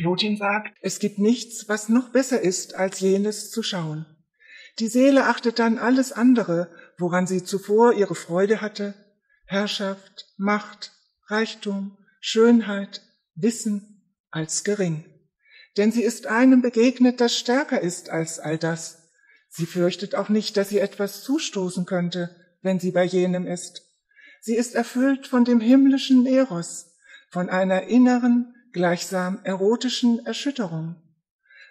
Plotin sagt, es gibt nichts, was noch besser ist, als jenes zu schauen. Die Seele achtet dann alles andere, woran sie zuvor ihre Freude hatte, Herrschaft, Macht, Reichtum, Schönheit, Wissen, als gering. Denn sie ist einem begegnet, das stärker ist als all das. Sie fürchtet auch nicht, dass sie etwas zustoßen könnte, wenn sie bei jenem ist. Sie ist erfüllt von dem himmlischen Eros, von einer inneren, gleichsam erotischen Erschütterung.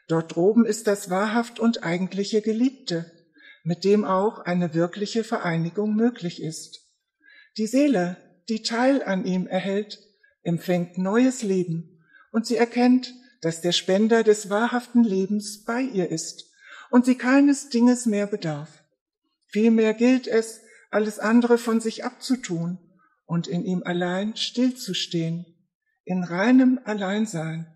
Dort droben ist das wahrhaft und eigentliche Geliebte, mit dem auch eine wirkliche Vereinigung möglich ist. Die Seele, die Teil an ihm erhält, empfängt neues Leben und sie erkennt, dass der Spender des wahrhaften Lebens bei ihr ist und sie keines Dinges mehr bedarf. Vielmehr gilt es, alles andere von sich abzutun und in ihm allein stillzustehen, in reinem Alleinsein,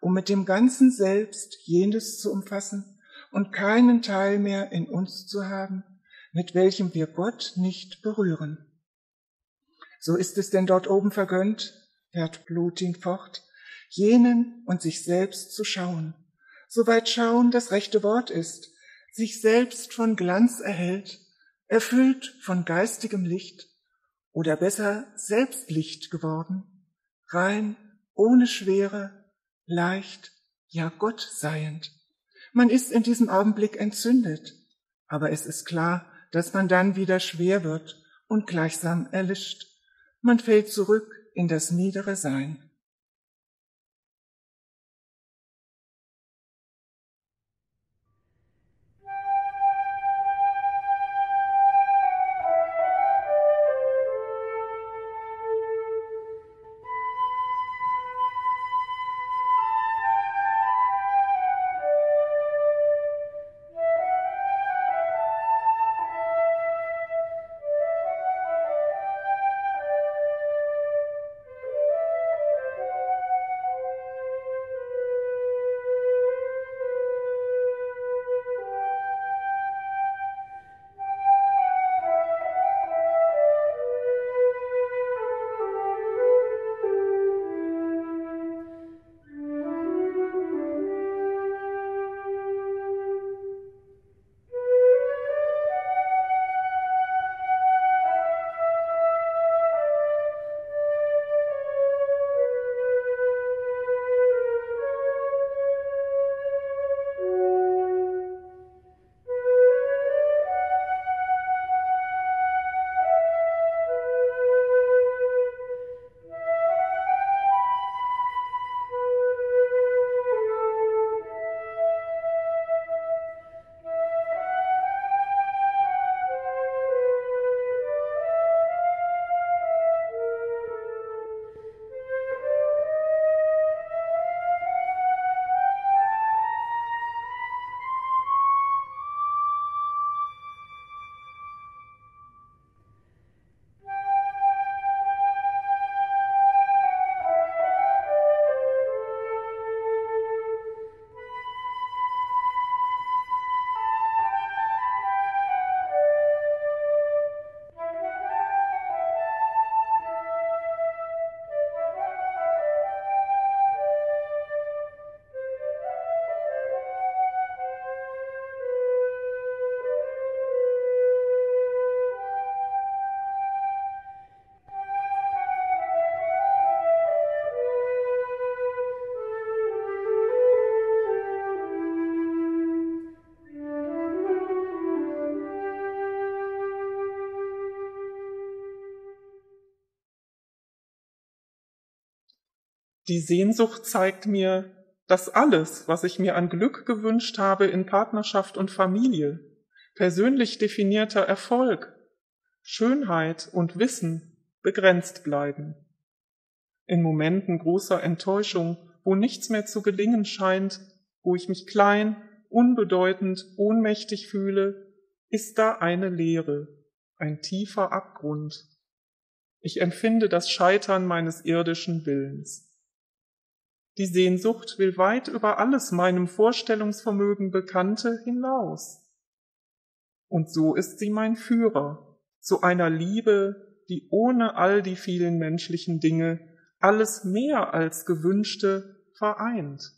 um mit dem ganzen Selbst jenes zu umfassen und keinen Teil mehr in uns zu haben, mit welchem wir Gott nicht berühren. So ist es denn dort oben vergönnt, fährt Blutin fort, jenen und sich selbst zu schauen, soweit schauen das rechte Wort ist, sich selbst von Glanz erhält, erfüllt von geistigem Licht oder besser Selbstlicht geworden, rein, ohne Schwere, leicht, ja Gott seiend. Man ist in diesem Augenblick entzündet, aber es ist klar, dass man dann wieder schwer wird und gleichsam erlischt. Man fällt zurück in das niedere Sein. Die Sehnsucht zeigt mir, dass alles, was ich mir an Glück gewünscht habe in Partnerschaft und Familie, persönlich definierter Erfolg, Schönheit und Wissen begrenzt bleiben. In Momenten großer Enttäuschung, wo nichts mehr zu gelingen scheint, wo ich mich klein, unbedeutend, ohnmächtig fühle, ist da eine Leere, ein tiefer Abgrund. Ich empfinde das Scheitern meines irdischen Willens. Die Sehnsucht will weit über alles meinem Vorstellungsvermögen Bekannte hinaus. Und so ist sie mein Führer zu einer Liebe, die ohne all die vielen menschlichen Dinge alles mehr als gewünschte vereint.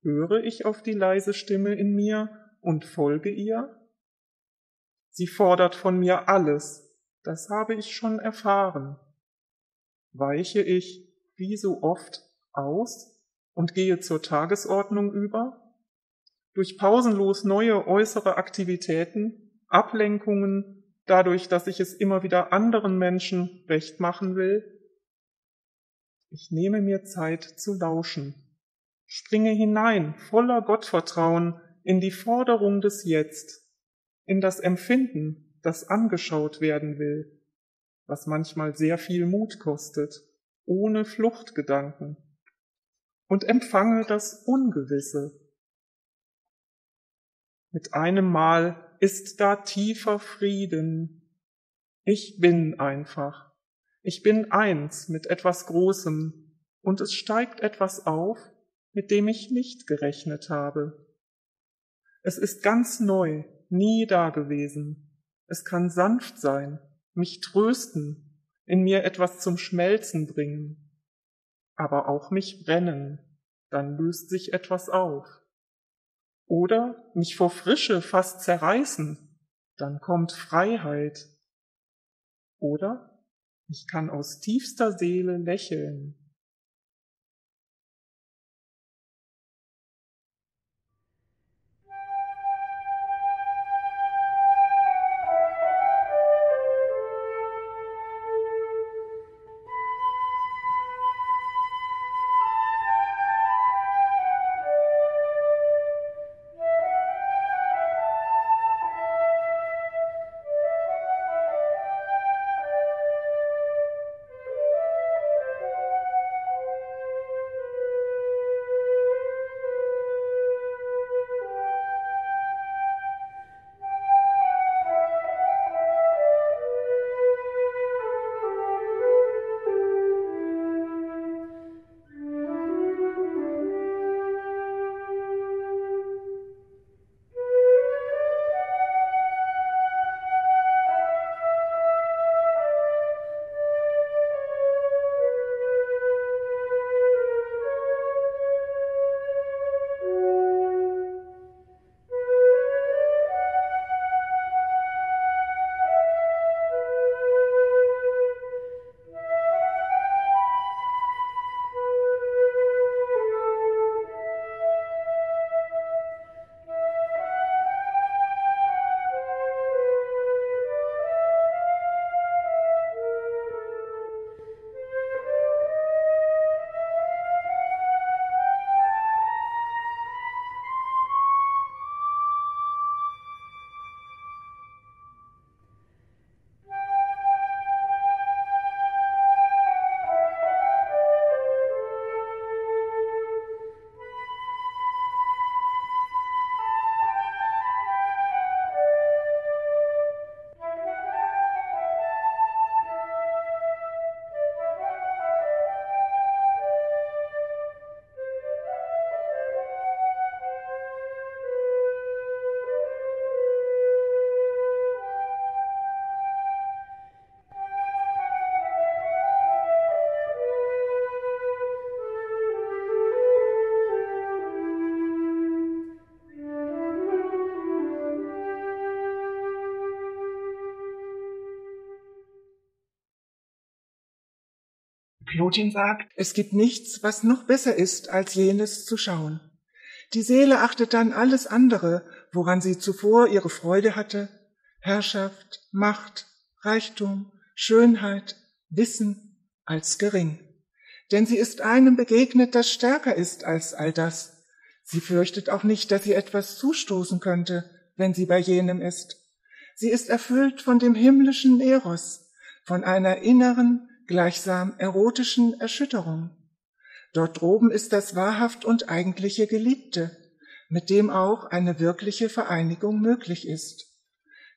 Höre ich auf die leise Stimme in mir und folge ihr? Sie fordert von mir alles, das habe ich schon erfahren. Weiche ich, wie so oft, aus und gehe zur Tagesordnung über? Durch pausenlos neue äußere Aktivitäten, Ablenkungen, dadurch, dass ich es immer wieder anderen Menschen recht machen will? Ich nehme mir Zeit zu lauschen, springe hinein voller Gottvertrauen in die Forderung des Jetzt, in das Empfinden, das angeschaut werden will, was manchmal sehr viel Mut kostet, ohne Fluchtgedanken, und empfange das Ungewisse. Mit einem Mal ist da tiefer Frieden. Ich bin einfach. Ich bin eins mit etwas Großem und es steigt etwas auf, mit dem ich nicht gerechnet habe. Es ist ganz neu, nie dagewesen. Es kann sanft sein, mich trösten, in mir etwas zum Schmelzen bringen, aber auch mich brennen, dann löst sich etwas auf. Oder mich vor Frische fast zerreißen, dann kommt Freiheit. Oder ich kann aus tiefster Seele lächeln, Plotin sagt, es gibt nichts, was noch besser ist, als jenes zu schauen. Die Seele achtet dann alles andere, woran sie zuvor ihre Freude hatte, Herrschaft, Macht, Reichtum, Schönheit, Wissen, als gering. Denn sie ist einem begegnet, das stärker ist als all das. Sie fürchtet auch nicht, dass sie etwas zustoßen könnte, wenn sie bei jenem ist. Sie ist erfüllt von dem himmlischen Eros, von einer inneren, gleichsam erotischen Erschütterung. Dort droben ist das wahrhaft und eigentliche Geliebte, mit dem auch eine wirkliche Vereinigung möglich ist.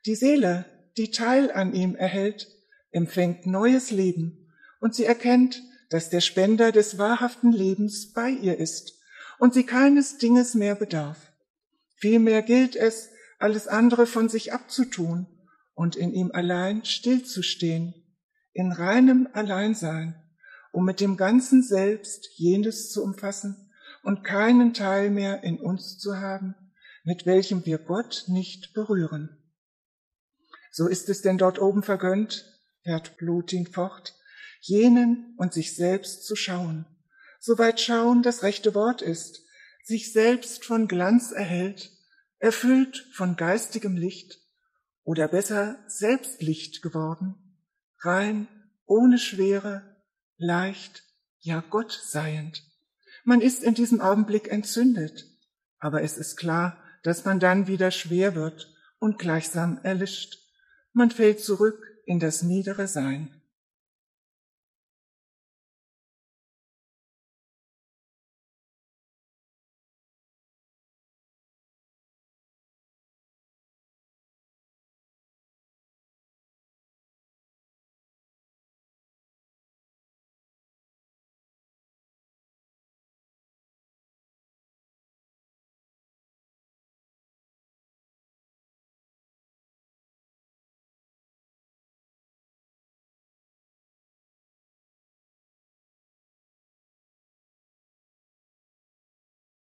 Die Seele, die Teil an ihm erhält, empfängt neues Leben und sie erkennt, dass der Spender des wahrhaften Lebens bei ihr ist und sie keines Dinges mehr bedarf. Vielmehr gilt es, alles andere von sich abzutun und in ihm allein stillzustehen in reinem Alleinsein, um mit dem ganzen Selbst jenes zu umfassen und keinen Teil mehr in uns zu haben, mit welchem wir Gott nicht berühren. So ist es denn dort oben vergönnt, fährt Blutin fort, jenen und sich selbst zu schauen, soweit schauen das rechte Wort ist, sich selbst von Glanz erhält, erfüllt von geistigem Licht oder besser selbst Licht geworden, rein, ohne Schwere, leicht, ja Gott seiend. Man ist in diesem Augenblick entzündet, aber es ist klar, dass man dann wieder schwer wird und gleichsam erlischt. Man fällt zurück in das niedere Sein.